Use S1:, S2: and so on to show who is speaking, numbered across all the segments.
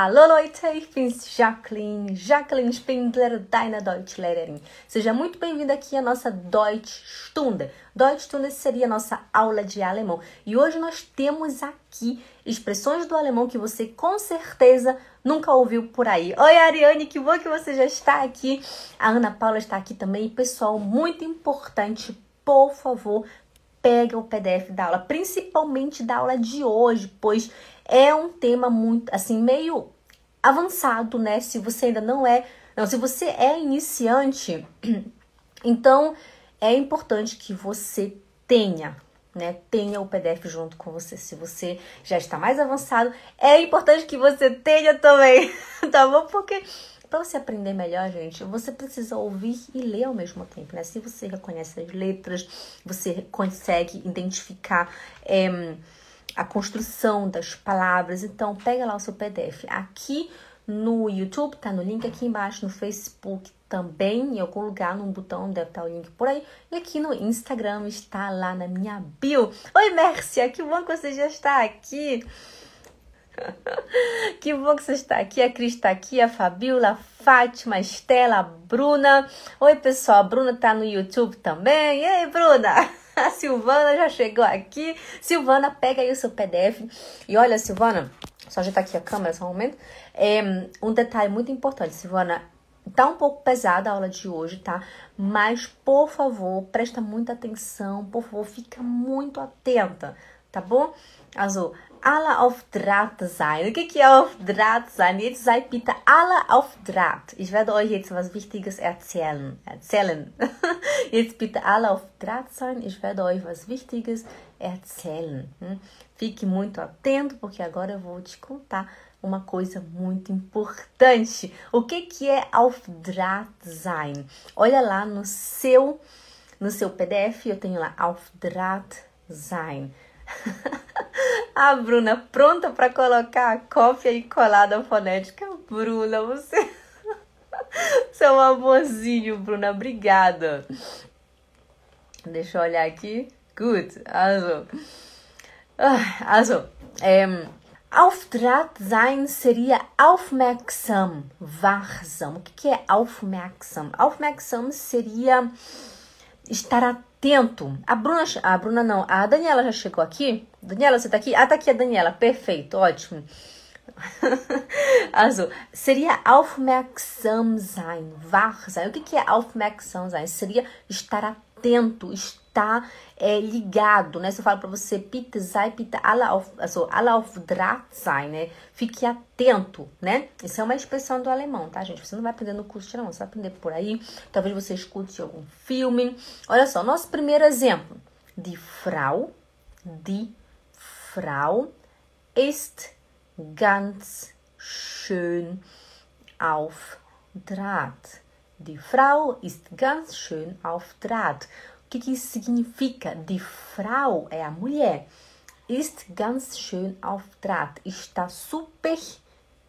S1: Hallo Leute, ich bin's Jacqueline, Jacqueline Spindler, deine Deutschlehrerin. Seja muito bem-vinda aqui à nossa Deutsch Stunde. Deutsch Stunde seria a nossa aula de alemão. E hoje nós temos aqui expressões do alemão que você com certeza nunca ouviu por aí. Oi Ariane, que bom que você já está aqui. A Ana Paula está aqui também. E pessoal, muito importante, por favor, pega o PDF da aula, principalmente da aula de hoje, pois é um tema muito, assim, meio avançado, né? Se você ainda não é, não, se você é iniciante, então é importante que você tenha, né? Tenha o PDF junto com você. Se você já está mais avançado, é importante que você tenha também, tá bom? Porque para você aprender melhor, gente, você precisa ouvir e ler ao mesmo tempo, né? Se você reconhece as letras, você consegue identificar. É, a construção das palavras. Então, pega lá o seu PDF. Aqui no YouTube, tá no link aqui embaixo, no Facebook também, em algum lugar, num botão, deve estar o link por aí. E aqui no Instagram está lá na minha bio. Oi, Mércia, que bom que você já está aqui. que bom que você está aqui. A Cris está aqui, a Fabiola, a Fátima, a Estela, a Bruna. Oi, pessoal, a Bruna está no YouTube também. E aí, Bruna? A Silvana já chegou aqui. Silvana, pega aí o seu PDF. E olha, Silvana, só ajeitar aqui a câmera só um momento. É, um detalhe muito importante, Silvana. Tá um pouco pesada a aula de hoje, tá? Mas, por favor, presta muita atenção. Por favor, fica muito atenta, tá bom? Azul, alle auf Draht sein. O que, que é auf Draht sein? Jetzt seid bitte alle auf Draht. Ich werde euch jetzt was Wichtiges erzählen. Erzählen. Jetzt bitte alle auf Draht sein. Ich werde euch was Wichtiges erzählen. Hm? Fique muito atento, porque agora eu vou te contar uma coisa muito importante. O que, que é auf Draht sein? Olha lá no seu, no seu PDF, eu tenho lá auf Draht sein. A Bruna pronta para colocar a cópia e colada fonética. Bruna, você. Você é um amorzinho, Bruna. Obrigada. Deixa eu olhar aqui. Good. Also. Also. Ähm, sein seria aufmerksam, wachsam. O que, que é aufmerksam? Aufmerksam seria estar atento. A Bruna, a Bruna não, a Daniela já chegou aqui? Daniela, você tá aqui? Ah, tá aqui a Daniela. Perfeito, ótimo. also, seria aufmerksam sein, wach sein. O que, que é aufmerksam sein? Seria estar atento, estar é, ligado, né? Se eu falo para você, bitte sei, bitte alle auf, also, alle auf Draht sein, né? Fique atento, né? Isso é uma expressão do alemão, tá, gente? Você não vai aprender no curso, não. Você vai aprender por aí. Talvez você escute algum filme. Olha só, nosso primeiro exemplo. Die Frau, die Frau ist ganz schön auf Draht. Die Frau ist ganz schön auf. O que, que isso significa? Die Frau é a mulher. Ist ganz schön auf. Está super.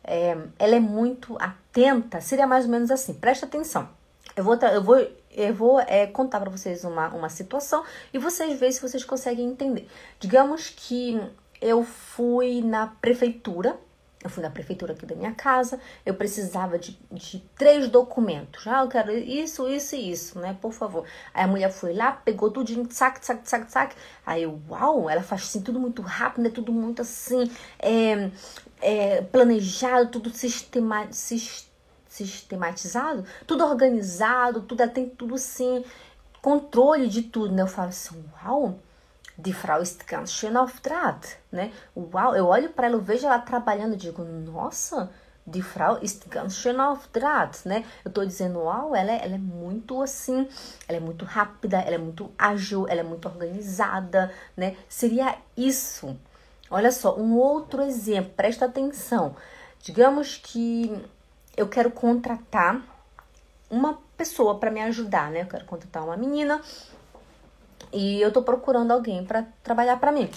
S1: É, ela é muito atenta. Seria mais ou menos assim. Presta atenção. Eu vou, eu vou, eu vou é, contar para vocês uma, uma situação e vocês veem se vocês conseguem entender. Digamos que eu fui na prefeitura eu fui na prefeitura aqui da minha casa, eu precisava de, de três documentos. Ah, eu quero isso, isso e isso, né? Por favor. Aí a mulher foi lá, pegou tudo sac, sac, sac, sac. Aí eu, uau, ela faz assim tudo muito rápido, né? Tudo muito assim, é, é, planejado, tudo sistema, sistematizado, tudo organizado, tudo tem tudo assim, controle de tudo, né? Eu falo assim, uau Die Frau ist ganz schön auf Draht, né? Uau, eu olho para ela, eu vejo ela trabalhando e digo, nossa, die Frau ist ganz schön auf Draht, né? Eu tô dizendo, uau, ela é, ela é muito assim, ela é muito rápida, ela é muito ágil, ela é muito organizada, né? Seria isso. Olha só, um outro exemplo, presta atenção. Digamos que eu quero contratar uma pessoa para me ajudar, né? Eu quero contratar uma menina e eu tô procurando alguém para trabalhar para mim.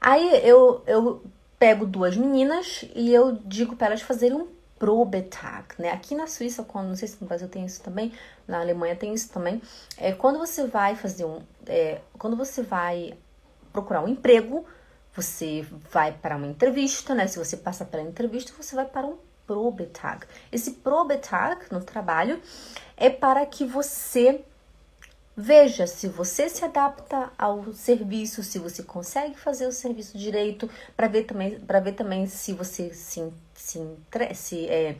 S1: Aí eu, eu pego duas meninas e eu digo para elas fazerem um Probetag, né? Aqui na Suíça, quando não sei se no Brasil tem isso também, na Alemanha tem isso também. É quando você vai fazer um, é, quando você vai procurar um emprego, você vai para uma entrevista, né? Se você passa pela entrevista, você vai para um Probetag. Esse Probetag no trabalho é para que você veja se você se adapta ao serviço, se você consegue fazer o serviço direito, para ver também, para ver também se você se, se, se é,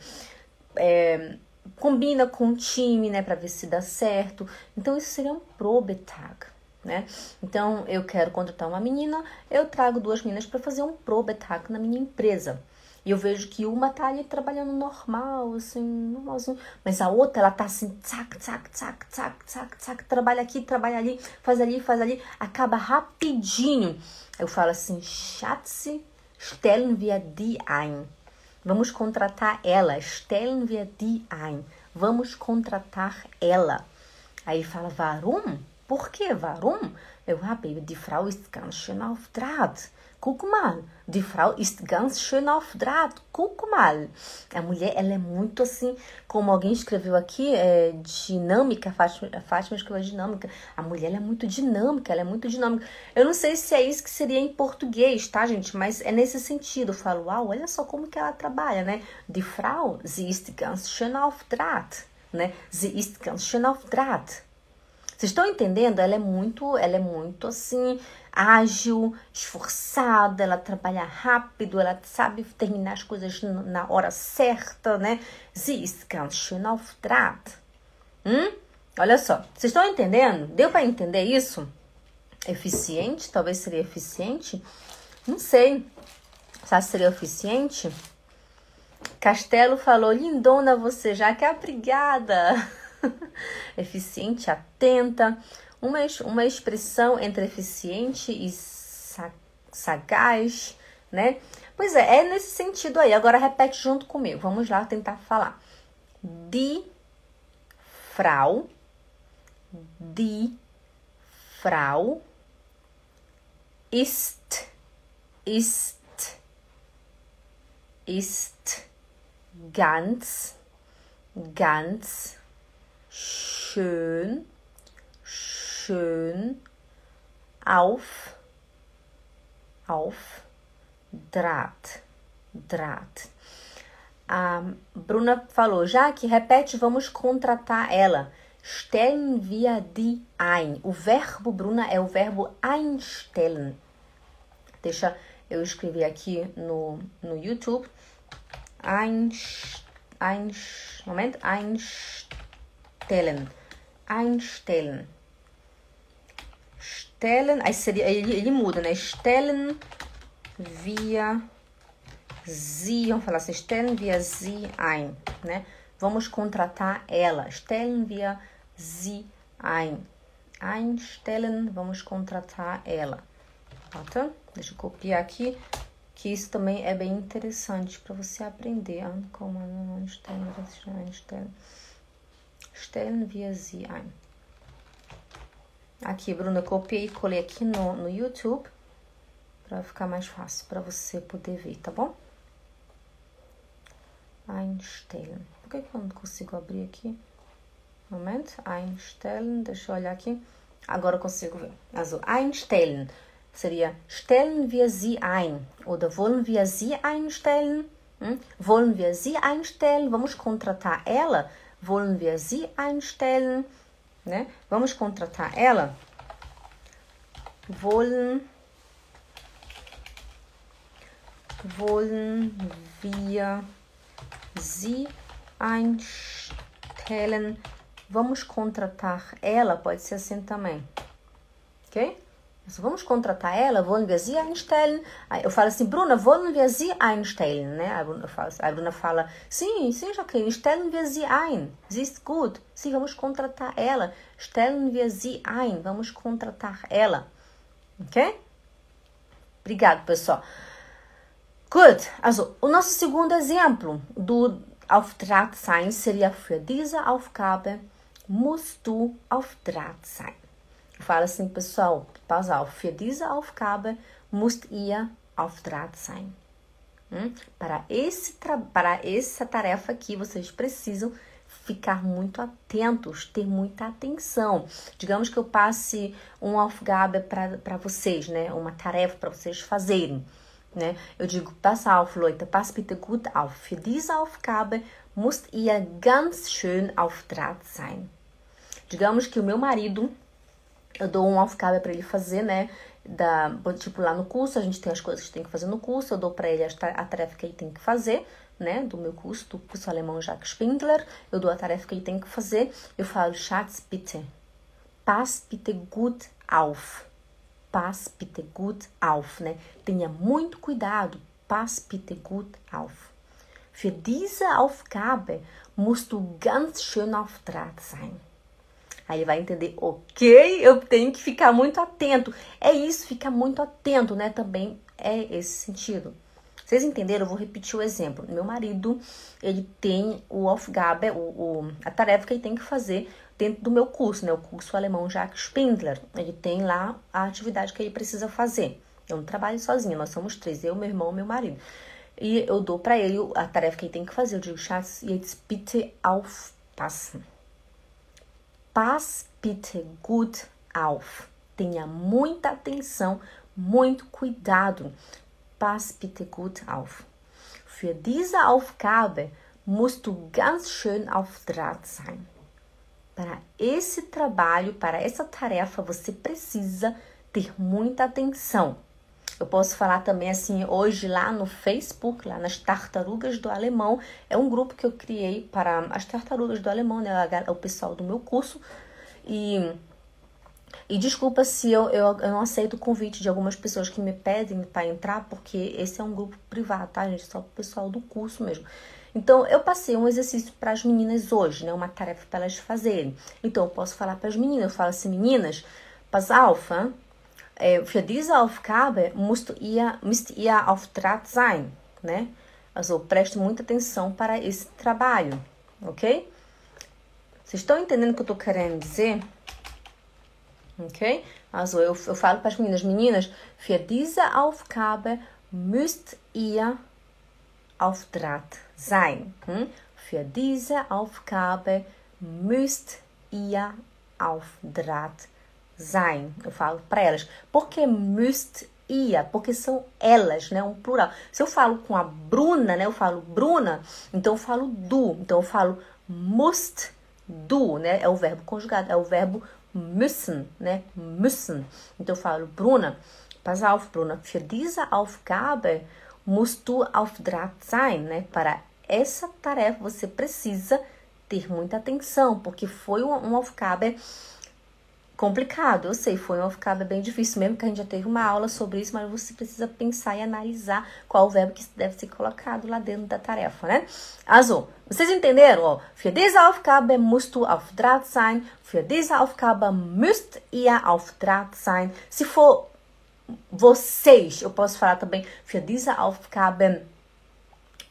S1: é, combina com o time, né, para ver se dá certo. Então isso seria um Probetag. Né? Então, eu quero contratar uma menina, eu trago duas meninas para fazer um probetag na minha empresa. E eu vejo que uma tá ali trabalhando normal, assim, normalzinho. Mas a outra, ela tá assim, tsac, tsac, tsac, tsac, tsac, tsac, trabalha aqui, trabalha ali, faz ali, faz ali, acaba rapidinho. Eu falo assim, Schatze, stellen wir die ein. Vamos contratar ela, stellen wir die ein. Vamos contratar ela. Aí fala, warum? Por que, warum? Eu, baby, die Frau ist ganz schön auf Draht. Guck mal, die Frau ist ganz schön auf Draht. Guck mal. A mulher, ela é muito assim, como alguém escreveu aqui, é dinâmica, Fátima, Fátima escreveu dinâmica. A mulher, ela é muito dinâmica, ela é muito dinâmica. Eu não sei se é isso que seria em português, tá, gente? Mas é nesse sentido. Eu falo, uau, olha só como que ela trabalha, né? Die Frau, sie ist ganz schön auf Draht, né? Sie ist ganz schön auf Draht. Vocês estão entendendo? Ela é muito, ela é muito assim, ágil, esforçada, ela trabalha rápido, ela sabe terminar as coisas na hora certa, né? Sie ist ganz schön auf. Hum? Olha só, vocês estão entendendo? Deu para entender isso? Eficiente? Talvez seria eficiente? Não sei. Será seria eficiente? Castelo falou, lindona você já, que obrigada. eficiente, atenta, uma, uma expressão entre eficiente e sagaz, né? Pois é, é nesse sentido aí. Agora repete junto comigo. Vamos lá tentar falar. Die Frau, die Frau ist, ist, ist ganz, ganz schön, schön auf, auf Draht, Draht. A Bruna falou, já que repete, vamos contratar ela. Stellen wir die ein. O verbo, Bruna, é o verbo einstellen. Deixa eu escrever aqui no, no YouTube. Einst, einst, Moment, einstellen stellen. Einstellen. Stellen, aí seria, ele, ele muda, né? Stellen via sie, vamos falar assim, stellen via sie ein, né? Vamos contratar ela. Stellen via sie ein. Einstellen, vamos contratar ela. Tá? Deixa eu copiar aqui, que isso também é bem interessante para você aprender. Como einstellen, einstellen. Stellen wir sie ein. Aqui, Bruna, copiei e colei aqui no, no YouTube para ficar mais fácil para você poder ver, tá bom? Einstellen. Por que, que eu não consigo abrir aqui? Momento. Einstellen. Deixa eu olhar aqui. Agora eu consigo ver. Also, einstellen seria stellen wir sie ein oder wollen wir sie einstellen? Hm? Wollen wir sie einstellen? Vamos contratar ela? Wollen wir sie einstellen? Né? Vamos contratar ela? Wollen, wollen wir sie einstellen? Vamos contratar ela? Pode ser assim também. Ok? Vamos contratar ela, wollen wir sie einstellen? Eu falo assim, Bruna, wollen wir sie einstellen? Né? A, Bruna fala, a Bruna fala, sim, sim, Jacqueline, stellen wir sie ein. Sie ist gut. Sim, vamos contratar ela. Stellen wir sie ein. Vamos contratar ela. Ok? Obrigado, pessoal. Good. Also, o nosso segundo exemplo do Auftrag sein seria für diese Aufgabe musst du auf Draht sein. Fala assim, pessoal, pass auf, für diese Aufgabe müsst ihr auf Draht Hum? Para, esse para essa tarefa aqui, vocês precisam ficar muito atentos, ter muita atenção. Digamos que eu passe um Aufgabe para vocês, né? Uma tarefa para vocês fazerem. Ne? Eu digo, pass auf, Leute, pass bitte gut auf. Für diese Aufgabe müsst ihr ganz schön auf Draht sein. Digamos que o meu marido, eu dou uma Aufgabe para ele fazer, né? Da, tipo, lá no curso, a gente tem as coisas que tem que fazer no curso, eu dou para ele a tarefa que ele tem que fazer, né? Do meu curso, do curso alemão Jacques Spindler, eu dou a tarefa que ele tem que fazer, eu falo, Schatz, bitte, pass bitte gut auf pass bitte gut auf, né? Tenha muito cuidado, pass bitte gut auf. Für diese Aufgabe musst du ganz schön auf Draht sein. Aí ele vai entender, ok, eu tenho que ficar muito atento. É isso, ficar muito atento, né? Também é esse sentido. Vocês entenderam? Eu vou repetir o exemplo. Meu marido, ele tem o Aufgabe, o, o, a tarefa que ele tem que fazer dentro do meu curso, né? O curso alemão Jacques Spindler. Ele tem lá a atividade que ele precisa fazer. Eu não trabalho sozinha, nós somos três, eu, meu irmão e meu marido. E eu dou para ele a tarefa que ele tem que fazer. Eu digo, Schatz, jetzt bitte aufpassen. Pass bitte gut auf. Tenha muita atenção, muito cuidado. Pass bitte gut auf. Für diese Aufgabe musst du ganz schön auf Draht sein. Para esse trabalho, para essa tarefa, você precisa ter muita atenção. Eu posso falar também assim, hoje lá no Facebook, lá nas Tartarugas do Alemão, é um grupo que eu criei para as Tartarugas do Alemão, né, o pessoal do meu curso. E, e desculpa se eu, eu, eu não aceito o convite de algumas pessoas que me pedem para entrar, porque esse é um grupo privado, tá, gente? Só o pessoal do curso mesmo. Então, eu passei um exercício para as meninas hoje, né? Uma tarefa para elas fazerem. Então, eu posso falar para as meninas, eu falo assim, meninas, pass auf, äh, für diese Aufgabe musst ihr, müsst ihr auf Draht sein, né? Also, preste muita atenção para esse trabalho, ok? Vocês estão entendendo o que eu estou querendo dizer? Ok? Also, eu, eu falo para as meninas, meninas, für diese Aufgabe müsst ihr auf Draht sein. Hm? Für diese Aufgabe müsst ihr auf Draht sein. Eu falo para elas. Por que müsst ihr? Porque são elas, né? Um plural. Se eu falo com a Bruna, né? Eu falo Bruna, então eu falo du. Então eu falo musst du, né? É o verbo conjugado, é o verbo müssen, né? Müssen. Então eu falo Bruna, pass auf, Bruna. Für diese Aufgabe musst du auf Draht sein, né? Para essa tarefa você precisa ter muita atenção, porque foi um, um Aufgabe complicado, eu sei, foi um Aufgabe bem difícil, mesmo que a gente já teve uma aula sobre isso, mas você precisa pensar e analisar qual o verbo que deve ser colocado lá dentro da tarefa, né? Also, vocês entenderam? Ó, für diese Aufgabe musst du auf Draht sein, für diese Aufgabe müsst ihr auf Draht sein. Se for vocês, eu posso falar também, für diese Aufgabe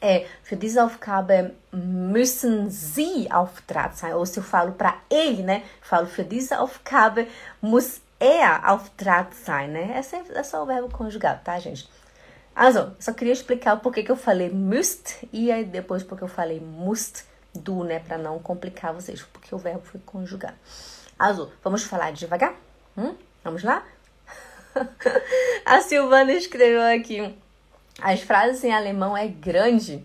S1: é, für diese Aufgabe müssen Sie auf Draht sein. Ou se eu falo para ele, né? Falo, für diese Aufgabe muss er auf Draht sein, né? É, sempre, é só o verbo conjugado, tá, gente? Also, só queria explicar o que eu falei müsst e aí depois porque eu falei must do, né? Para não complicar vocês, porque o verbo foi conjugado. Also, vamos falar devagar? Hum? Vamos lá? A Silvana escreveu aqui. As frases em alemão é grande.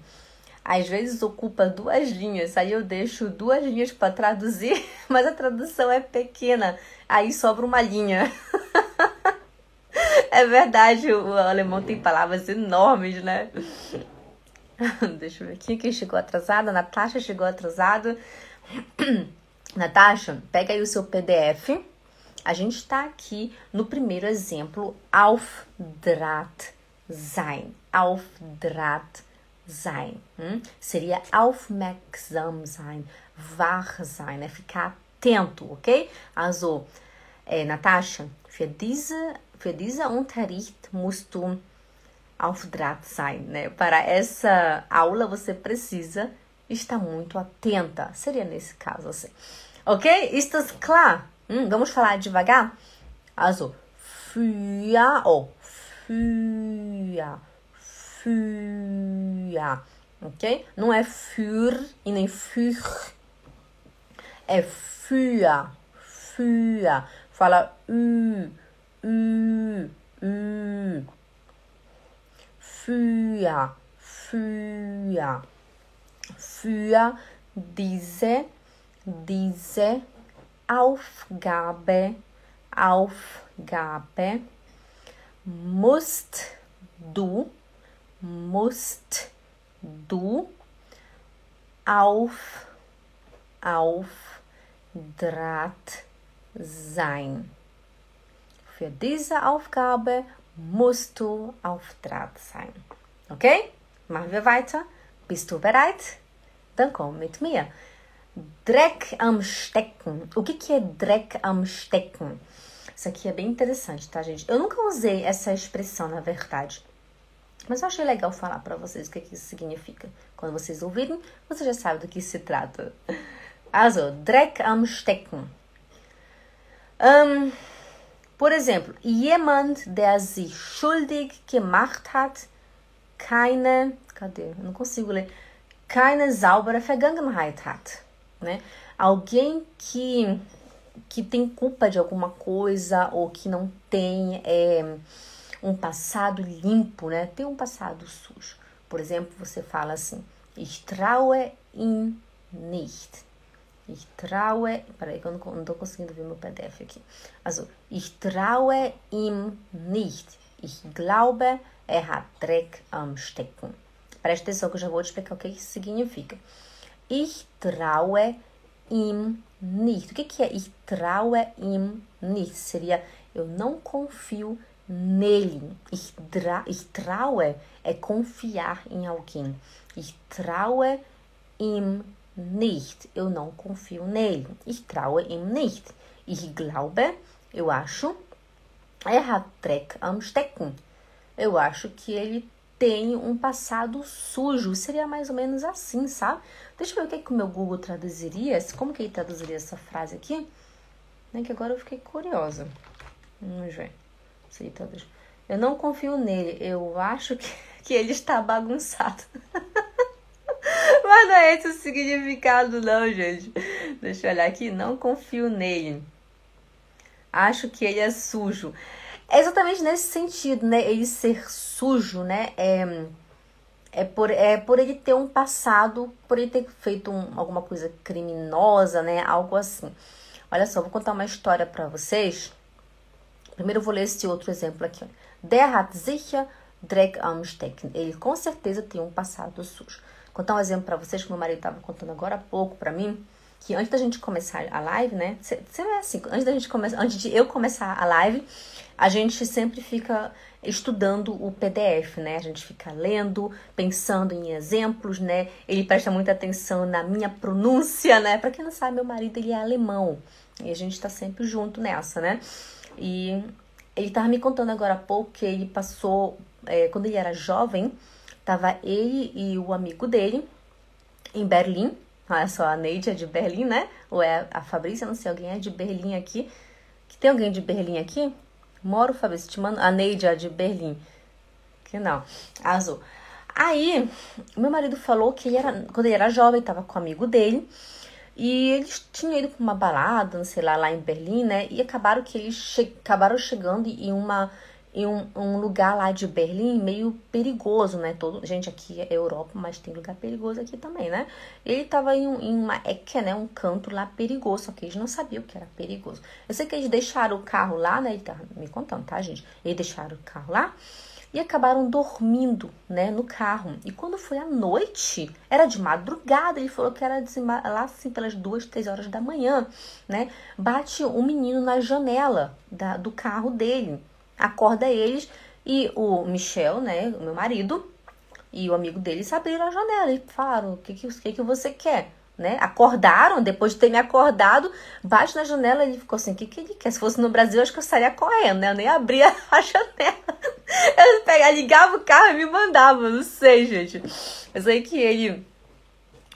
S1: Às vezes ocupa duas linhas, aí eu deixo duas linhas para traduzir, mas a tradução é pequena, aí sobra uma linha. é verdade, o alemão tem palavras enormes, né? Deixa eu ver aqui quem chegou atrasada. Natasha chegou atrasada. Natasha, pega aí o seu PDF. A gente está aqui no primeiro exemplo, auf Draht sein. Auf Draht sein. Hm? Seria aufmerksam sein, wach sein, é ficar atento, ok? Also, äh, Natascha, für diese, für diese Unterricht musst du auf Draht sein, né? Para essa aula você precisa estar muito atenta. Seria nesse caso assim. Ok? Ist das klar? Hum, vamos falar devagar? Also, für, oh, für, für, ok? Não é für e nem für, é für, für. Fala ü, ü, ü. Für, für. Für diese, diese Aufgabe, Aufgabe musst du, musst du auf, auf Draht sein. Für diese Aufgabe musst du auf Draht sein. Okay? Machen wir weiter. Bist du bereit? Dann komm mit mir. Dreck am Stecken. O que, que é dreck am Stecken? Isso aqui é bem interessante, tá, gente? Eu nunca usei essa expressão, na verdade. Mas eu achei legal falar para vocês o que, que isso significa. Quando vocês ouvirem, você já sabe do que se trata. Also, Dreck am Stecken. Um, por exemplo, jemand, der sich schuldig gemacht hat, keine, cadê? Eu não consigo ler. Keine saubere Vergangenheit hat, né? Alguém que que tem culpa de alguma coisa ou que não tem é, um passado limpo, né? Tem um passado sujo. Por exemplo, você fala assim: Ich traue ihm nicht. Ich traue. Peraí, que eu não, não tô conseguindo ver meu PDF aqui. Also, ich traue ihm nicht. Ich glaube, er hat Dreck am Stecken. Preste atenção que eu já vou te explicar o que isso significa. Ich traue ihm nicht. O que, que é ich traue ihm nicht? Seria eu não confio nele. Ich, tra ich traue é confiar em alguém. Ich traue ihm nicht. Eu não confio nele. Ich traue ihm nicht. Ich glaube, eu acho, er hat Dreck am Stecken. Eu acho que ele tem um passado sujo. Seria mais ou menos assim, sabe? Deixa eu ver o que, que o meu Google traduziria. Como que ele traduziria essa frase aqui? Né, que agora eu fiquei curiosa. Vamos ver. Se traduz. Eu não confio nele. Eu acho que, que ele está bagunçado. Mas não é esse o significado, não, gente. Deixa eu olhar aqui. Não confio nele. Acho que ele é sujo. É exatamente nesse sentido, né? Ele ser sujo, né? É, é, por, é por ele ter um passado, por ele ter feito um, alguma coisa criminosa, né? Algo assim. Olha só, vou contar uma história para vocês. Primeiro eu vou ler esse outro exemplo aqui. Der hat sicher Dreck am Stecken. Ele com certeza tem um passado sujo. Vou contar um exemplo para vocês que meu marido estava contando agora há pouco para mim que antes da gente começar a live, né? Sempre é assim, antes da gente começar, antes de eu começar a live, a gente sempre fica estudando o PDF, né? A gente fica lendo, pensando em exemplos, né? Ele presta muita atenção na minha pronúncia, né? Para quem não sabe, meu marido ele é alemão e a gente tá sempre junto nessa, né? E ele tava me contando agora há pouco que ele passou, é, quando ele era jovem, tava ele e o amigo dele em Berlim. Olha só, a Neide é de Berlim, né? Ou é a Fabrícia, não sei, alguém é de Berlim aqui. Que tem alguém de Berlim aqui? Moro, Fabrício, te mando. A Neide é de Berlim. Que não. Azul. Aí, meu marido falou que ele era, quando ele era jovem, estava com um amigo dele. E eles tinham ido para uma balada, não sei lá, lá em Berlim, né? E acabaram que eles che acabaram chegando em uma em um, um, lugar lá de Berlim meio perigoso, né? Todo, gente, aqui é Europa, mas tem lugar perigoso aqui também, né? Ele tava em, em uma Ecke, né? Um canto lá perigoso, só que eles não sabiam que era perigoso. Eu sei que eles deixaram o carro lá, né? Ele tá me contando, tá, gente? Eles deixaram o carro lá e acabaram dormindo, né, no carro. E quando foi à noite, era de madrugada, ele falou que era lá assim pelas duas, três horas da manhã, né? Bate um menino na janela da, do carro dele acorda eles e o Michel, né, o meu marido, e o amigo deles abriram a janela e falaram: o que, que, que, que você quer? Né? Acordaram, depois de ter me acordado, bate na janela e ele ficou assim: o que, que ele quer? Se fosse no Brasil, acho que eu estaria correndo, né? Eu nem abria a janela. Eu pegava, ligava o carro e me mandava, não sei, gente. Eu sei que ele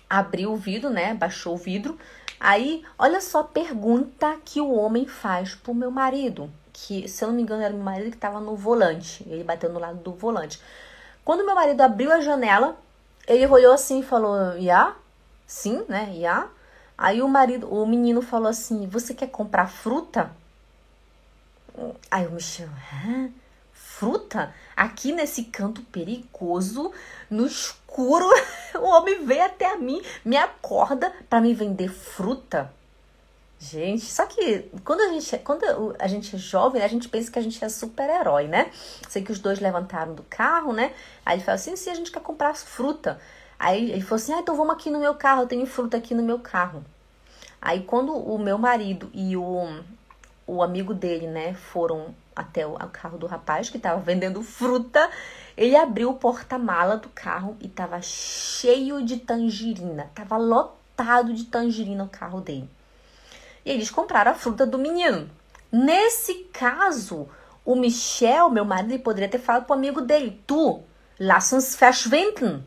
S1: abriu o vidro, né? Baixou o vidro. Aí, olha só a pergunta que o homem faz pro meu marido que, se eu não me engano, era meu marido que estava no volante. Ele bateu no lado do volante. Quando meu marido abriu a janela, ele olhou assim e falou: Ya? Sim, né? Ya? Aí o marido, o menino falou assim: Você quer comprar fruta? Aí o Michel, Hã? fruta? Aqui nesse canto perigoso, no escuro, o homem veio até a mim, me acorda para me vender fruta. Gente, só que quando a gente, quando a gente é jovem, a gente pensa que a gente é super-herói, né? Sei que os dois levantaram do carro, né? Aí ele falou assim: sim, a gente quer comprar fruta. Aí ele falou assim: ah, então vamos aqui no meu carro, eu tenho fruta aqui no meu carro. Aí quando o meu marido e o, o amigo dele, né, foram até o, carro do rapaz que estava vendendo fruta, ele abriu o porta-mala do carro e tava cheio de tangerina, tava lotado de tangerina o carro dele. E eles compraram a fruta do menino. Nesse caso, o Michel, meu marido, poderia ter falado pro amigo dele: Tu, lass uns verschwinden.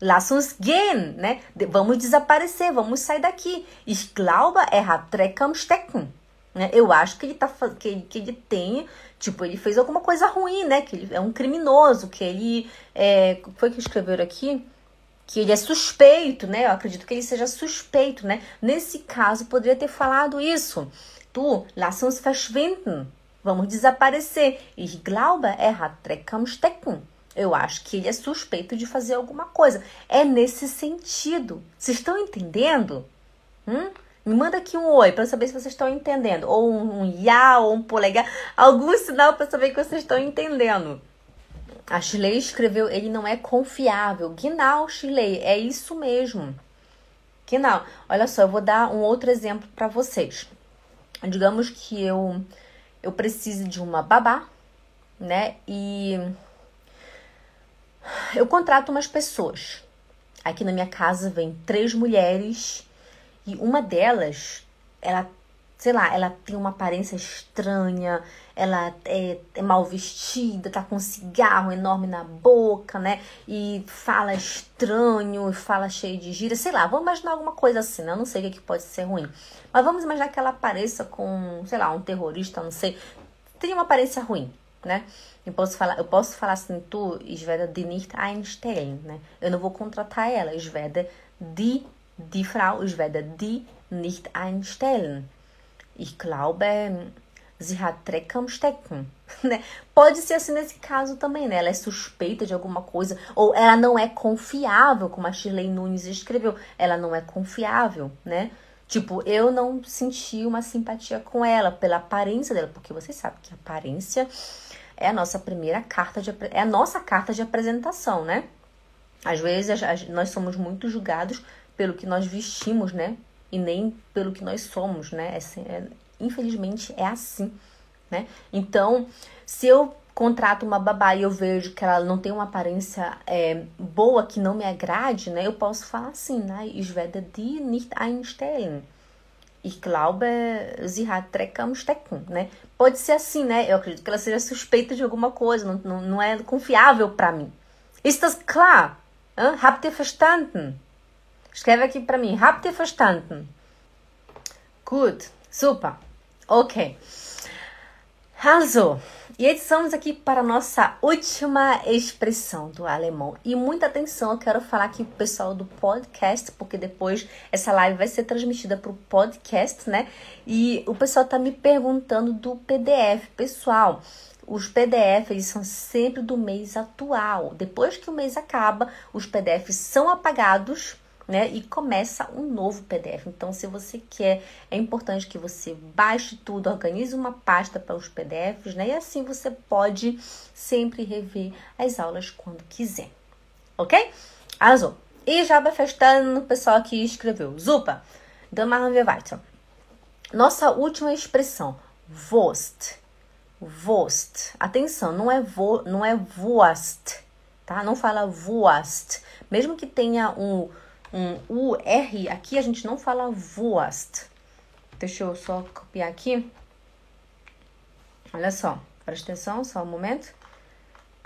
S1: Lass uns gehen, né? Vamos desaparecer, vamos sair daqui. Ich glaube, er hat Stecken. Né? Eu acho que ele, tá, que, que ele tem, tipo, ele fez alguma coisa ruim, né? Que ele é um criminoso, que ele. É, foi que escreveram aqui? Que ele é suspeito, né? Eu acredito que ele seja suspeito, né? Nesse caso, poderia ter falado isso. Tu, lass uns verschwinden. Vamos desaparecer. Ich glaube, er hat. Eu acho que ele é suspeito de fazer alguma coisa. É nesse sentido. Vocês estão entendendo? Hum? Me manda aqui um oi para saber se vocês estão entendendo. Ou um, um ya, ou um polegar. Algum sinal para saber que vocês estão entendendo. A Shirley escreveu, ele não é confiável. Guinal, Shirley, é isso mesmo. Guinal, olha só, eu vou dar um outro exemplo para vocês. Digamos que eu, eu preciso de uma babá, né? E eu contrato umas pessoas. Aqui na minha casa vem três mulheres e uma delas, ela, sei lá, ela tem uma aparência estranha, ela é, é mal vestida, tá com um cigarro enorme na boca, né? E fala estranho, fala cheio de gíria, sei lá, vamos imaginar alguma coisa assim, né? Eu não sei o que, que pode ser ruim. Mas vamos imaginar que ela apareça com, sei lá, um terrorista, não sei. Teria uma aparência ruim, né? Eu posso falar, eu posso falar assim, tu, werde die nicht einstellen, né? Eu não vou contratar ela, werde die, die Frau, werde die nicht einstellen. Ich glaube, sie hat né? Pode ser assim nesse caso também, né? Ela é suspeita de alguma coisa, ou ela não é confiável, como a Shirley Nunes escreveu, ela não é confiável, né? Tipo, eu não senti uma simpatia com ela pela aparência dela, porque vocês sabem que a aparência é a nossa primeira carta de é a nossa carta de apresentação, né? Às vezes nós somos muito julgados pelo que nós vestimos, né? E nem pelo que nós somos, né? É, é, infelizmente é assim, né? Então, se eu contrato uma babá e eu vejo que ela não tem uma aparência é, boa, que não me agrade, né? Eu posso falar assim, né? Ich werde die nicht einstellen. Ich glaube, sie hat Dreck am Stecken, né? Pode ser assim, né? Eu acredito que ela seja suspeita de alguma coisa, não, não, não é confiável para mim. Ist das klar? Habt ihr verstanden? Escreve aqui para mim. Habt ihr verstanden? Gut, super. Ok. Also, e estamos aqui para a nossa última expressão do alemão. E muita atenção, eu quero falar aqui pro pessoal do podcast, porque depois essa live vai ser transmitida para o podcast, né? E o pessoal tá me perguntando do PDF. Pessoal, os PDFs eles são sempre do mês atual. Depois que o mês acaba, os PDFs são apagados né? E começa um novo PDF. Então, se você quer, é importante que você baixe tudo, organize uma pasta para os PDFs, né? E assim você pode sempre rever as aulas quando quiser. Ok? Also, e já festando o pessoal que escreveu. Zupa, wir weiter. Nossa última expressão, Wurst. Wurst. Atenção, não é vo, não é Wurst, tá? Não fala Wurst. Mesmo que tenha um um UR, aqui a gente não fala voast. Deixa eu só copiar aqui. Olha só, presta atenção, só um momento.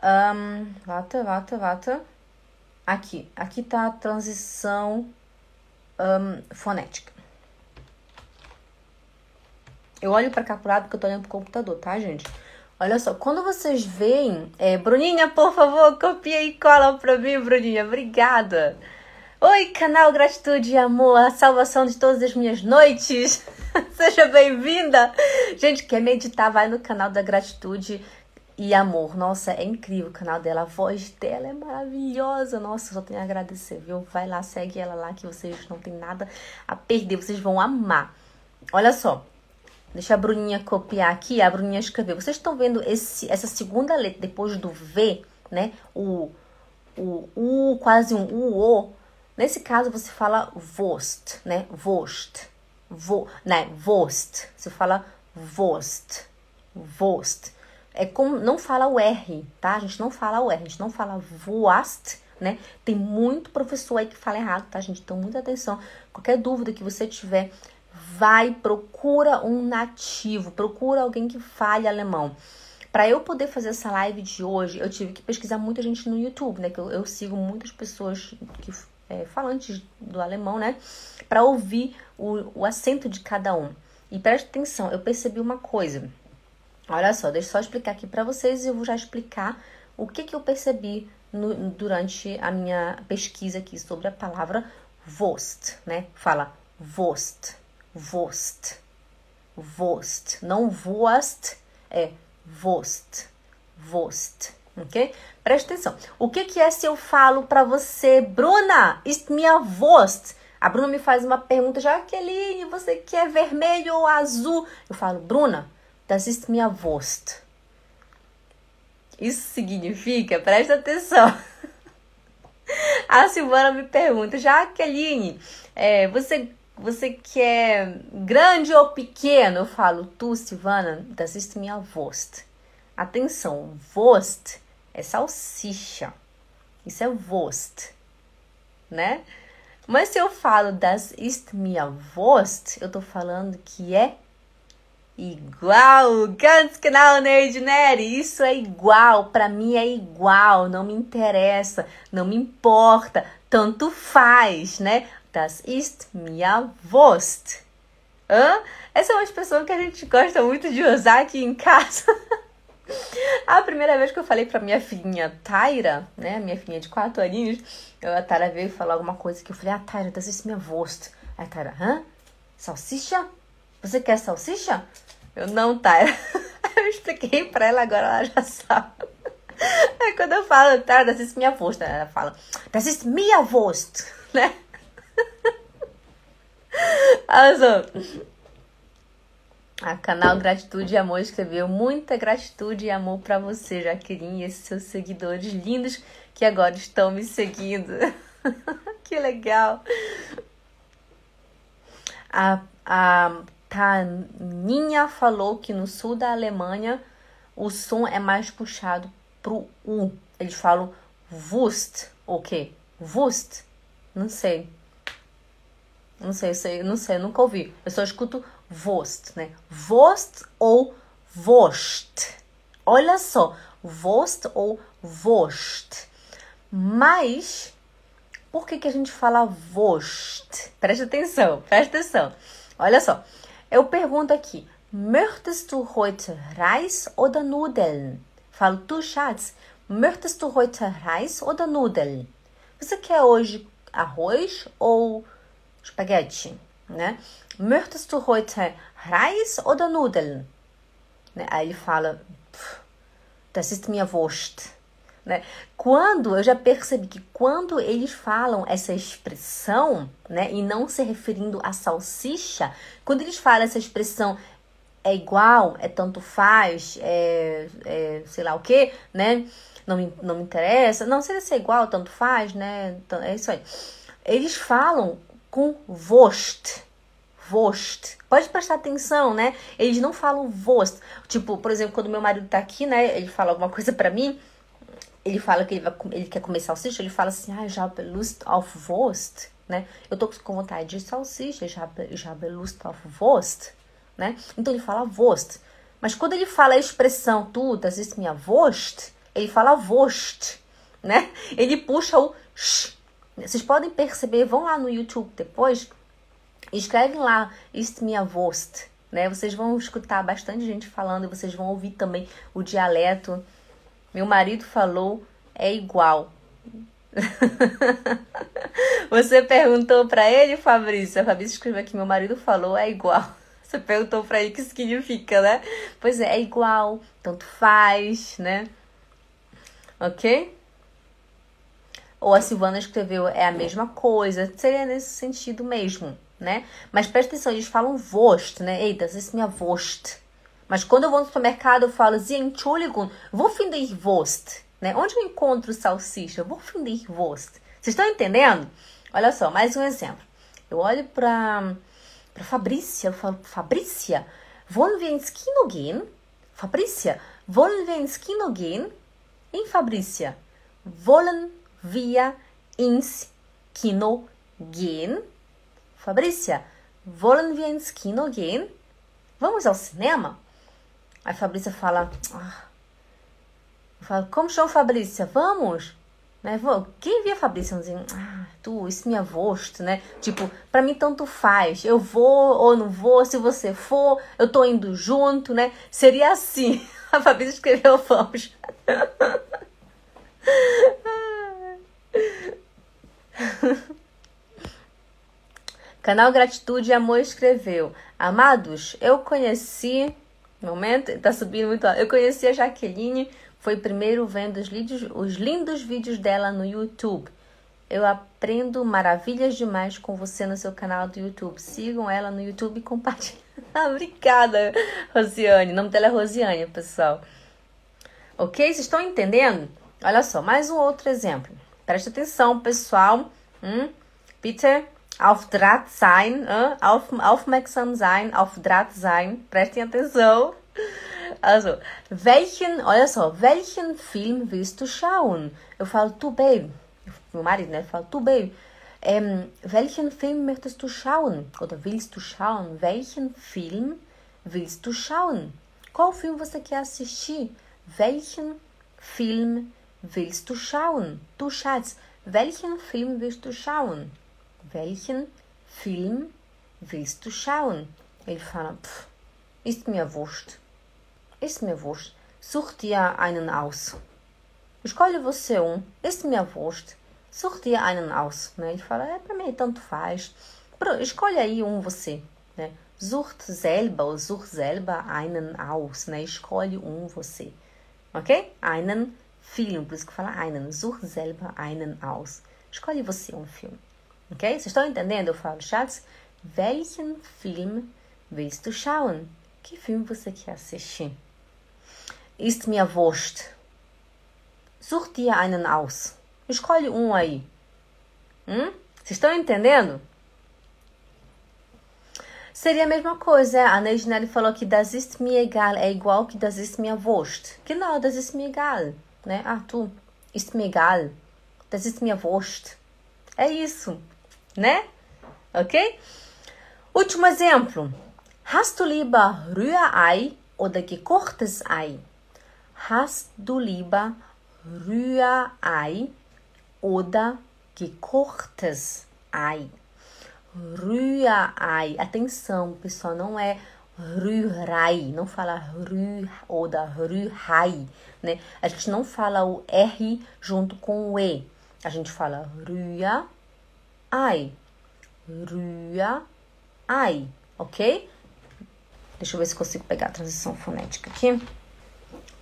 S1: Um, vata, vata, vata. Aqui, aqui tá a transição um, fonética. Eu olho para cá pro lado porque eu tô olhando pro computador, tá, gente? Olha só, quando vocês veem... É, Bruninha, por favor, copia e cola pra mim, Bruninha. Obrigada. Oi, canal Gratitude e Amor, a salvação de todas as minhas noites. Seja bem-vinda. Gente, quer meditar? Vai no canal da Gratitude e Amor. Nossa, é incrível o canal dela. A voz dela é maravilhosa. Nossa, só tenho a agradecer, viu? Vai lá, segue ela lá que vocês não tem nada a perder. Vocês vão amar. Olha só. Deixa a Bruninha copiar aqui. A Bruninha escreveu. Vocês estão vendo esse, essa segunda letra depois do V, né? O, o U, quase um U, O. Nesse caso, você fala vost, né? Vost. Vo, né? Vost. Você fala vost. Vost. É como, não fala o R, tá? A gente não fala o R, a gente não fala voast, né? Tem muito professor aí que fala errado, tá, gente? Então, muita atenção. Qualquer dúvida que você tiver, vai, procura um nativo, procura alguém que fale alemão. Para eu poder fazer essa live de hoje, eu tive que pesquisar muita gente no YouTube, né? Que eu, eu sigo muitas pessoas que é, falantes do alemão, né? Para ouvir o, o acento de cada um. E preste atenção, eu percebi uma coisa. Olha só, deixa eu só explicar aqui para vocês e eu vou já explicar o que, que eu percebi no, durante a minha pesquisa aqui sobre a palavra Wurst, né? Fala Wurst, Wurst, Wurst. Não Wurst, é Wurst, Wurst ok? Presta atenção. O que, que é se eu falo para você, Bruna, ist minha Wurst? A Bruna me faz uma pergunta, Jaqueline, você quer vermelho ou azul? Eu falo, Bruna, das ist minha Wurst. Isso significa, presta atenção. A Silvana me pergunta, Jaqueline, é, você, você quer grande ou pequeno? Eu falo, tu, Silvana, das ist minha Wurst. Atenção, Wurst é salsicha. Isso é Wurst, né? Mas se eu falo das ist mir Wurst, eu tô falando que é igual. Ganz genau, Neide Neri. Isso é igual. Para mim é igual. Não me interessa. Não me importa. Tanto faz, né? Das ist mir Wurst. Hã? Essa é uma expressão que a gente gosta muito de usar aqui em casa. A primeira vez que eu falei pra minha filhinha Taira, né, minha filhinha de 4 aninhos, a Taira veio falar alguma coisa que eu falei, ah, Taira, das ist meu rosto. Aí a Taira, hã? Salsicha? Você quer salsicha? Eu, não, Taira. Eu expliquei pra ela, agora ela já sabe. Aí quando eu falo, Taira, das ist minha Wurst, ela fala, das ist minha Wurst, né? Also, a canal Gratitude e Amor escreveu muita gratitude e amor para você, Jaqueline, e esses seus seguidores lindos que agora estão me seguindo. que legal! A, a Taninha falou que no sul da Alemanha o som é mais puxado pro U. Eles falam Wust, o quê? Wust? Não sei. Não sei, sei, não sei, nunca ouvi. Eu só escuto Wurst, né? Wurst ou Wurst. Olha só, Wurst ou Wurst. Mas, por que, que a gente fala Wurst? Presta atenção, presta atenção. Olha só, eu pergunto aqui, möchtest du heute Reis oder Nudeln? Falo, tu, Schatz, möchtest du heute Reis oder Nudeln? Você quer hoje arroz ou espaguete? Né? Möchtest du heute Reis oder Nudeln? Né? Aí ele fala, das ist mir Wurst. Né? Quando eu já percebi que quando eles falam essa expressão, né, e não se referindo à salsicha, quando eles falam essa expressão é igual, é tanto faz, é, é sei lá o que, né? Não me, não me interessa. Não, seria ser igual, tanto faz, né? É isso aí. Eles falam com Wurst. Wurst. Pode prestar atenção, né? Eles não falam Wurst. Tipo, por exemplo, quando meu marido tá aqui, né? Ele fala alguma coisa para mim. Ele fala que ele, vai, ele quer comer salsicha. Ele fala assim, ah, já Lust auf Wurst, né? Eu tô com vontade de salsicha, já, já Lust auf né? Então ele fala Wurst. Mas quando ele fala a expressão tu, das ist minha Wurst, ele fala Wurst, né? Ele puxa o sh vocês podem perceber, vão lá no YouTube depois, escrevem lá Ist minha Wurst, né? Vocês vão escutar bastante gente falando e vocês vão ouvir também o dialeto. Meu marido falou é igual. Você perguntou para ele, Fabrício? A Fabrício escreveu aqui: meu marido falou, é igual. Você perguntou para ele o que significa, né? Pois é, é igual, tanto faz, né? Ok? Ou a Silvana escreveu é a mesma coisa, seria nesse sentido mesmo, né? Mas presta atenção, eles falam Wurst, né? Eita, isso é minha Wurst. Mas quando eu vou no supermercado, eu falo, Sie Entschuldigung, wo finde ich? Né? Onde eu encontro salsicha? Wo finde ich Wurst? Vocês estão entendendo? Olha só, mais um exemplo. Eu olho para para Fabrícia, eu falo, Fabrícia, wollen wir ins Kino gehen? Fabrícia, wollen wir ins Kino gehen? Em Fabrícia, wollen wir ins Kino gehen? Fabrícia, wollen wir ins Kino gehen? Vamos ao cinema? Aí Fabrícia fala, ah. eu falo, como chama Fabrícia? Vamos? Né? Quem via Fabrícia ah, tu, isso me avosto, né? Tipo, para mim tanto faz. Eu vou ou não vou, se você for, eu tô indo junto, né? Seria assim. A Fabrícia escreveu vamos. Canal Gratitude e Amor escreveu: Amados, eu conheci. Momento, tá subindo muito. Eu conheci a Jaqueline, foi primeiro vendo os, lindos, os lindos vídeos dela no YouTube. Eu aprendo maravilhas demais com você no seu canal do YouTube. Sigam ela no YouTube e compartilhem. Obrigada, Rosiane. O nome dela é Rosiane, pessoal. Ok? Vocês estão entendendo? Olha só, mais um outro exemplo. Preste atenção, pessoal. Hum? Peter, auf Draht sein, uh, auf, aufmerksam sein, auf Draht sein. Prestem atenção. Also, welchen, olha só, welchen Film willst du schauen? Eu falo, tu, baby. Meu marido, né? Eu falo, tu, baby. Ähm, welchen Film möchtest du schauen? Oder willst du schauen? Welchen Film willst du schauen? Qual filme você quer assistir? Welchen Film willst du schauen? Du Schatz, welchen Film willst du schauen? Welchen Film willst du schauen? Ele fala, pff, ist mir wurscht. Ist mir wurscht. Such dir einen aus. Escolhe você um. Ist mir wurscht. Such dir einen aus. Né? Ele fala, é, pra mim tanto faz. Escolhe aí um você. Né? Sucht selber ou such selber einen aus. Né? Escolhe um você. Ok? Einen Film. Por isso que fala einen. Such selber einen aus. Escolhe você um filme. Ok? Vocês estão entendendo? Eu falo, chats, welchen Film willst du schauen? Que filme você quer assistir? Ist mir wurscht. Such dir einen aus. Escolhe um aí. Hum? Vocês estão entendendo? Seria a mesma coisa. A Neidinelli falou que das ist mir egal é igual que das ist mir wurscht. Genau, das ist mir egal. Né? Ah, tu, ist mir egal. Das ist mir wurscht. É isso, né? Ok? Último exemplo. Hast du lieber Rührei oder gekochtes Ei? Hast du lieber Rührei oder gekochtes Ei? Rührei. Atenção, pessoal, não é Rührei, não fala rü ou da Rührei, né? A gente não fala o R junto com o E. A gente fala Rührei. Rührei, ok? Deixa eu ver se consigo pegar a transição fonética aqui.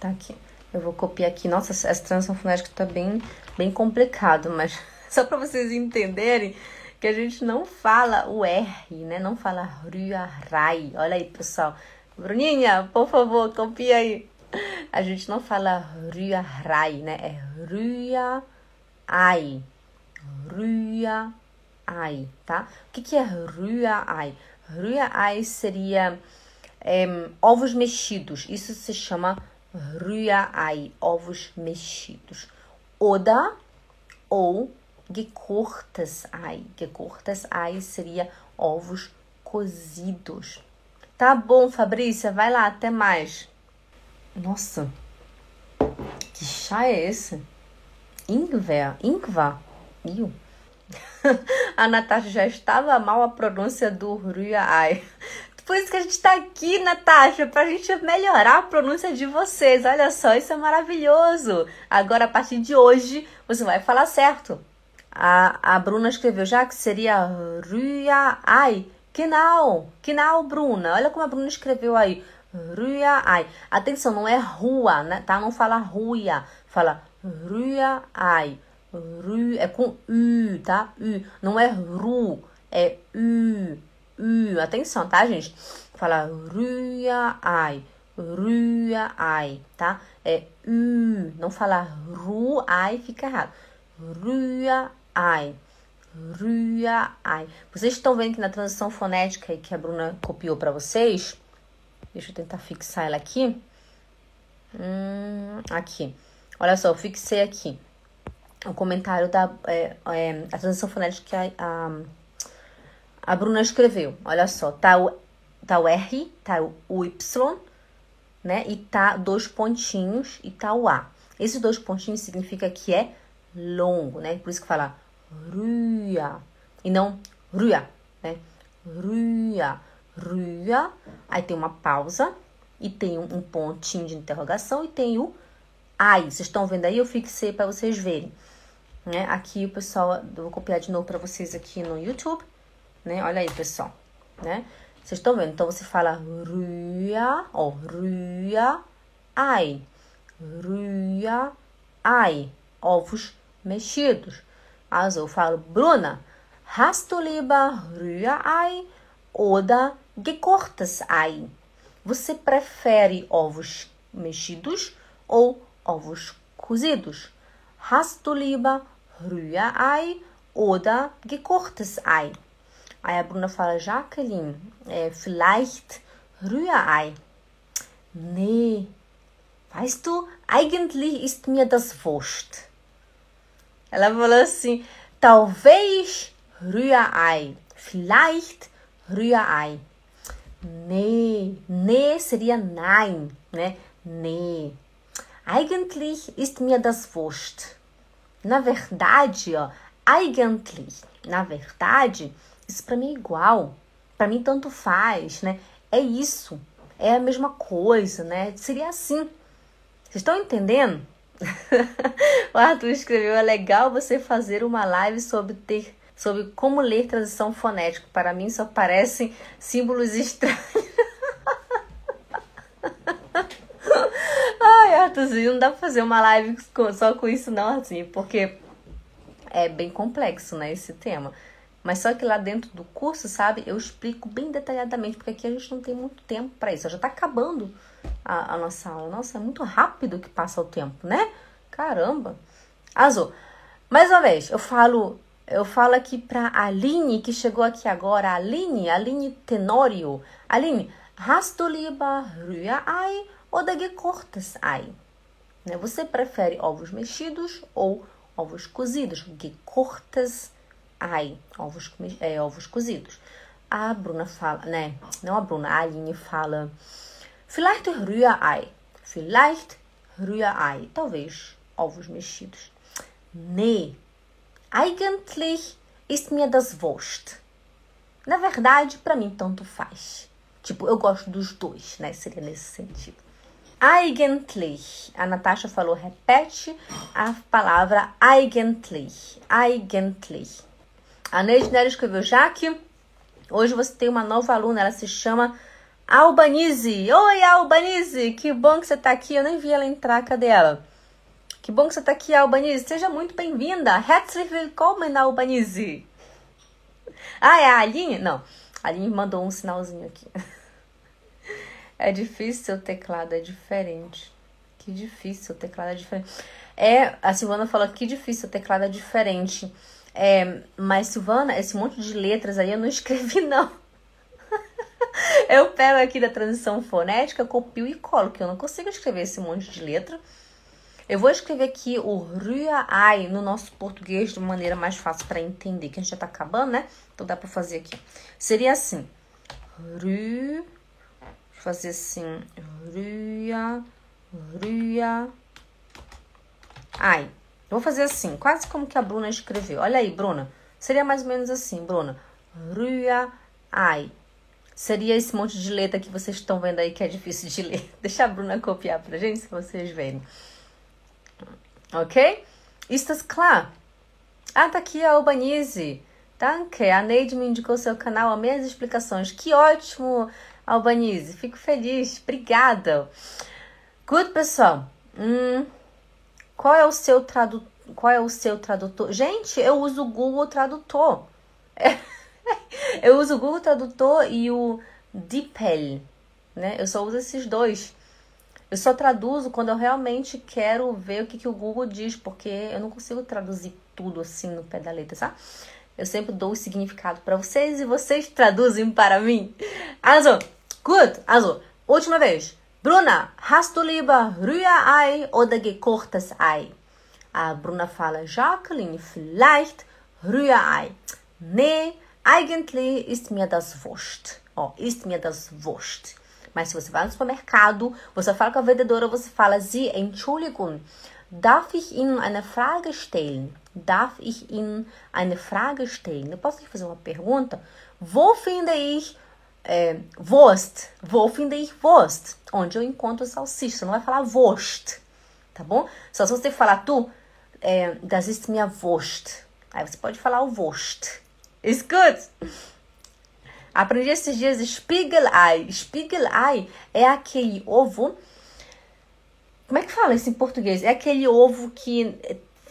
S1: Tá aqui. Eu vou copiar aqui. Nossa, essa transição fonética tá bem, bem complicado, mas só para vocês entenderem que a gente não fala o R, né? Não fala Rührei. Olha aí, pessoal. Bruninha, por favor, copia aí. A gente não fala Rührei, né? É Rührei. Rührei, tá? O que, que é Rührei? Rührei seria é, ovos mexidos. Isso se chama Rührei, ovos mexidos. Oder ou gekochtes Ei. Gekochtes Ei seria ovos cozidos. Tá bom, Fabrícia, vai lá, até mais. Nossa, que chá é esse? Ingwer, Ingwer, Iu. A Natasha já estava mal a pronúncia do Rührei. Por isso que a gente está aqui, Natasha, para a gente melhorar a pronúncia de vocês. Olha só, isso é maravilhoso. Agora, a partir de hoje, você vai falar certo. A, a Bruna escreveu já que seria Rüya Ai. Genau, genau, Bruna. Olha como a Bruna escreveu aí. Rüya Ai. Atenção, não é rua, né? Tá? Não fala ruia, fala Rüya Ai. Ru, é com U, tá? U. Não é ru, é U. U. Atenção, tá, gente? Fala Rüya Ai. Rüya Ai, tá? É U. Não fala ru, ai, fica errado. Rüya Ai. Rüya Ai. Vocês estão vendo que na transição fonética que a Bruna copiou para vocês, deixa eu tentar fixar ela aqui. Hum, aqui. Olha só, eu fixei aqui o comentário da é, é, a transição fonética que a, a, a, Bruna escreveu. Olha só, tá o, tá o R, tá o Y, né? E tá dois pontinhos e tá o A. Esses dois pontinhos significa que é longo, né? Por isso que fala rua e não rua, né? Rua, rua. Aí tem uma pausa e tem um, pontinho de interrogação e tem o ai. Vocês estão vendo aí? Eu fixei para vocês verem. Né? Aqui o pessoal, vou copiar de novo para vocês aqui no YouTube, né? Olha aí, pessoal, né? Vocês estão vendo? Então você fala rua, ó, rua, ai, rua, ai, ovos mexidos. Also falo, Bruna, hast du lieber Rührei oder gekochtes Ei? Você prefere ovos mexidos ou ovos cozidos? Hast du lieber Rührei oder gekochtes Ei? Aí a Bruna fala, Jacqueline, é, vielleicht Rührei. Nee, weißt du, eigentlich ist mir das wurscht. Ela falou assim, talvez Rührei, vielleicht Rührei. Nee, nee seria nein, né? Nee. Eigentlich ist mir das wurscht. Na verdade, ó, eigentlich, na verdade, isso para mim é igual. Para mim tanto faz, né? É isso. É a mesma coisa, né? Seria assim. Vocês estão entendendo? o Arthur escreveu: é legal você fazer uma live sobre ter sobre como ler transição fonética. Para mim só parecem símbolos estranhos. Ai, Arthurzinho, não dá pra fazer uma live só com isso, não, assim, porque é bem complexo, né, esse tema. Mas só que lá dentro do curso, sabe, eu explico bem detalhadamente, porque aqui a gente não tem muito tempo para isso. Já tá acabando a, a, nossa aula. Nossa, é muito rápido que passa o tempo, né? Caramba! Azul. Mais uma vez, eu falo, eu falo aqui pra Aline, que chegou aqui agora. Aline, Aline Tenório. Aline, hast du lieber Rührei oder gekochtes Ei? Né? Você prefere ovos mexidos ou ovos cozidos? Gekochtes Ei, ovos, é, ovos cozidos. A Bruna fala, né? Não a Bruna, a Aline fala vielleicht Rührei. Vielleicht Rührei. Talvez ovos mexidos. Nee. Eigentlich ist mir das Wurst. Na verdade, para mim tanto faz. Tipo, eu gosto dos dois, né? Seria nesse sentido. Eigentlich. A Natasha falou, repete a palavra eigentlich. Eigentlich. A Neide Nery escreveu, Jaque, hoje você tem uma nova aluna, ela se chama Albanize. Oi, Albanize, que bom que você tá aqui. Eu nem vi ela entrar, cadê ela? Que bom que você tá aqui, Albanize. Seja muito bem-vinda. Herzlich willkommen, Albanize. Ah, é a Aline? Não, a Aline mandou um sinalzinho aqui. É difícil o teclado, é diferente. Que difícil o teclado é diferente. É, a Silvana falou que difícil o teclado é diferente. É, mas, Silvana, esse monte de letras aí eu não escrevi, não. eu pego aqui da transição fonética, copio e colo, que eu não consigo escrever esse monte de letra. Eu vou escrever aqui o Rührei no nosso português de maneira mais fácil para entender, que a gente já tá acabando, né? Então dá para fazer aqui. Seria assim: Rü fazer assim, Rüya, Rüya, ai. Vou fazer assim, quase como que a Bruna escreveu. Olha aí, Bruna. Seria mais ou menos assim, Bruna. Rüya, ai. seria esse monte de letra que vocês estão vendo aí que é difícil de ler. Deixa a Bruna copiar pra gente, se vocês verem. Ok? Estás klar? Ah, tá aqui a Albanese. Danke. A Neide me indicou seu canal, amei as explicações. Que ótimo, Albanese. Fico feliz. Obrigada. Good, pessoal. Hum, qual é o seu tradutor? Qual é o seu tradutor? Gente, eu uso o Google Tradutor. eu uso o Google Tradutor e o DeepL, né? Eu só uso esses dois. Eu só traduzo quando eu realmente quero ver o que, que o Google diz, porque eu não consigo traduzir tudo assim no pé da letra, sabe? Eu sempre dou o significado para vocês e vocês traduzem para mim. Also, gut, also, última vez. Bruna, hast du lieber Rührei oder gekochtes Ei? A Bruna fala, Jacqueline, vielleicht Rührei. Nee, eigentlich ist mir das wurscht. Oh, ist mir das wurscht. Mas se você vai no supermercado, você fala com a vendedora, você fala, Sie, Entschuldigung, darf ich Ihnen eine Frage stellen? Darf ich Ihnen eine Frage stellen? Eu posso lhe fazer uma pergunta? Wo finde ich é, Wurst? Wo finde ich Wurst? Onde eu encontro salsicha. Você não vai falar Wurst, tá bom? Só se você falar tu, é, das ist mir Wurst. Aí você pode falar o Wurst. Gut? Aprendi esses dias Spiegelei. Spiegelei é aquele ovo. Como é que fala isso em português? É aquele ovo que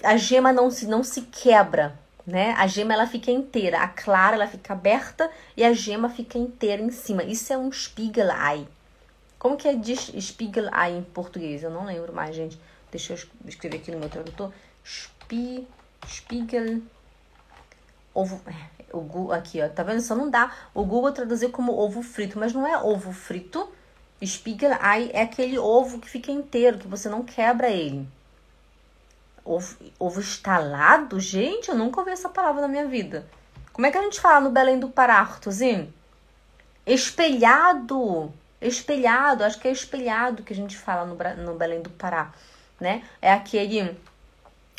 S1: a gema não se, não se quebra, né? A gema ela fica inteira, a clara ela fica aberta e a gema fica inteira em cima. Isso é um Spiegelei. Como que é de Spiegelei em português? Eu não lembro mais, gente. Deixa eu escrever aqui no meu tradutor. Spie, Spiegel ovo. O Google, aqui, ó, tá vendo? Só não dá. O Google traduziu como ovo frito, mas não é ovo frito. Spiegelei é aquele ovo que fica inteiro, que você não quebra ele. Ovo, ovo estalado? Gente, eu nunca ouvi essa palavra na minha vida. Como é que a gente fala no Belém do Pará, Arthurzinho? Espelhado. Espelhado, acho que é espelhado que a gente fala no, no Belém do Pará, né? É aquele.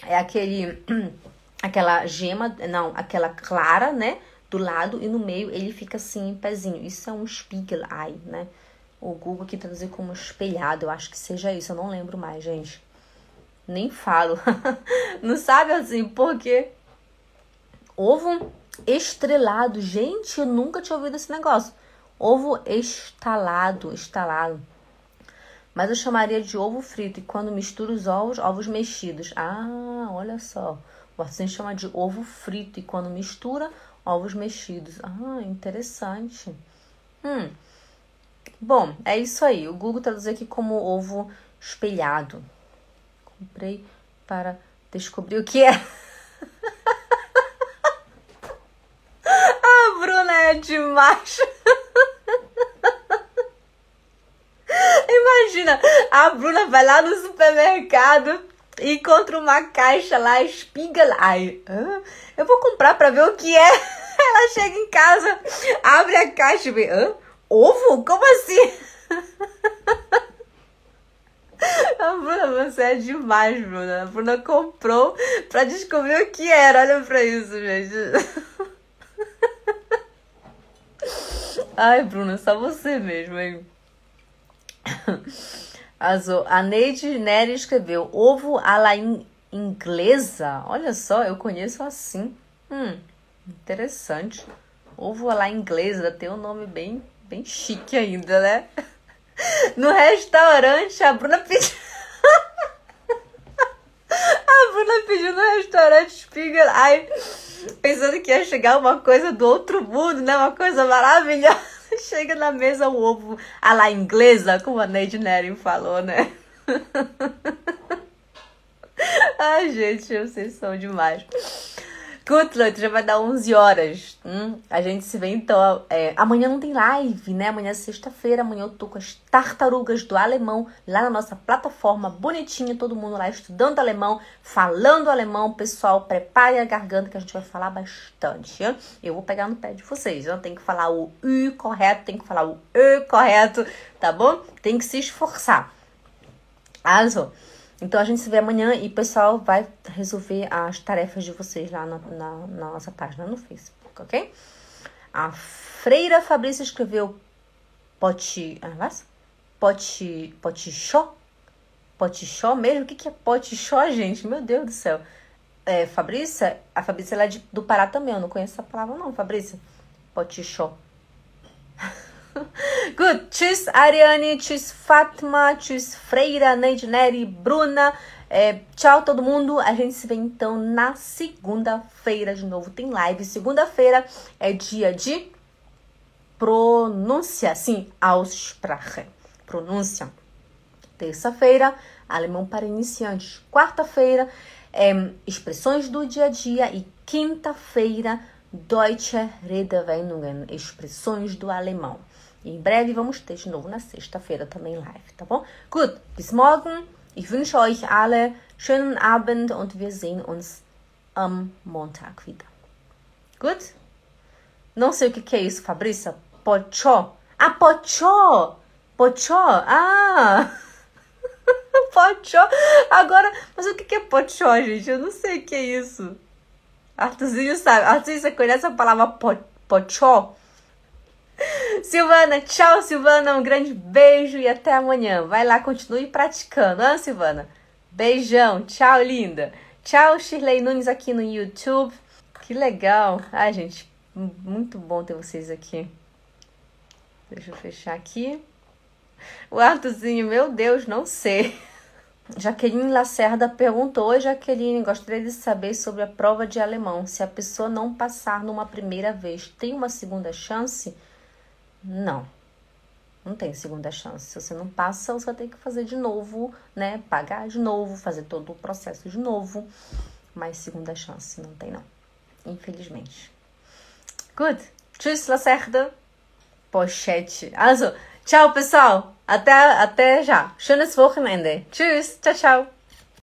S1: É aquele. aquela gema, não, aquela clara, né? Do lado e no meio ele fica assim em pezinho. Isso é um Spiegelei, né? O Google aqui traduziu como espelhado, eu acho que seja isso, eu não lembro mais, gente. Nem falo. não sabe assim, por quê? Ovo estrelado. Gente, eu nunca tinha ouvido esse negócio. Ovo estalado, estalado. Mas eu chamaria de ovo frito. E quando misturo os ovos, ovos mexidos. Ah, olha só. O artesão chama de ovo frito e quando mistura, ovos mexidos. Ah, interessante. Hum. Bom, é isso aí. O Google traduz aqui como ovo espelhado. Comprei para descobrir o que é. ah, Bruna é demais. Imagina, a Bruna vai lá no supermercado e encontra uma caixa lá, Spiegelei. Ah, eu vou comprar para ver o que é. Ela chega em casa, abre a caixa e vê, Hã? ovo? Como assim? A Bruna, você é demais, Bruna. A Bruna comprou pra descobrir o que era. Olha pra isso, gente. Ai, Bruna, só você mesmo, hein? Azul. A Neide Nery escreveu ovo à la in inglesa. Olha só, eu conheço assim. Hum, interessante. Ovo à la inglesa tem um nome bem, bem chique ainda, né? No restaurante, a Bruna pediu. a Bruna pediu no restaurante Spiegel. Ai, pensando que ia chegar uma coisa do outro mundo, né? Uma coisa maravilhosa. Chega na mesa o ovo à la inglesa, como a Neide Nering falou, né? Ai, gente, vocês são demais. Good já vai dar 11 horas. Hum? A gente se vê então. É, amanhã não tem live, né? Amanhã é sexta-feira. Amanhã eu tô com as tartarugas do alemão lá na nossa plataforma, bonitinha. Todo mundo lá estudando alemão, falando alemão. Pessoal, prepare a garganta que a gente vai falar bastante. Eu vou pegar no pé de vocês. Não tem que falar o U correto, tem que falar o E correto, tá bom? Tem que se esforçar. Also. Então a gente se vê amanhã e o pessoal vai resolver as tarefas de vocês lá na, na, na nossa página no Facebook, ok? A Freira. Fabrício escreveu pote. Ah, was? Pote. Potichó? Potichó mesmo? O que, que é potichó, gente? Meu Deus do céu. É, Fabrícia, a Fabrícia ela é de, do Pará também, eu não conheço essa palavra não, Fabrícia. Potichó. Good. Tschüss, Ariane. Tschüss, Fatma. Tschüss, Freira, Neide, Neri, Bruna. É, tchau, todo mundo. A gente se vê então na segunda-feira de novo. Tem live. Segunda-feira é dia de pronúncia. Sim, Aussprache. Pronúncia. Terça-feira, alemão para iniciantes. Quarta-feira, é, expressões do dia a dia. E quinta-feira, Deutsche Redewendungen. Expressões do alemão. Em breve vamos ter de novo na sexta-feira também live, tá bom? Gut, bis morgen. Ich wünsche euch alle schönen Abend und wir sehen uns am Montag wieder. Gut? Não sei o que, é isso, Fabrícia. Pochó. Ah, pochó. Pochó. Ah. pochó. Agora, mas o que, é pochó, gente? Eu não sei o que é isso. Arthurzinho sabe. Arthurzinho, você conhece a palavra po pochó? Silvana, tchau, Silvana. Um grande beijo e até amanhã. Vai lá, continue praticando, ah, Silvana? Beijão, tchau, linda. Tchau, Shirley Nunes aqui no YouTube. Que legal. Ai, gente, muito bom ter vocês aqui. Deixa eu fechar aqui. O Arthurzinho, meu Deus, não sei. Jaqueline Lacerda perguntou: Oi, Jaqueline, gostaria de saber sobre a prova de alemão. Se a pessoa não passar numa primeira vez, tem uma segunda chance? Não. Não tem segunda chance. Se você não passa, você vai ter que fazer de novo, né? Pagar de novo, fazer todo o processo de novo. Mas segunda chance não tem, não. Infelizmente. Good. Tschüss, Lacerda. Pochete. Also, tchau, pessoal. Até, até já. Schönes Wochenende. Tschüss. Tchau, tchau.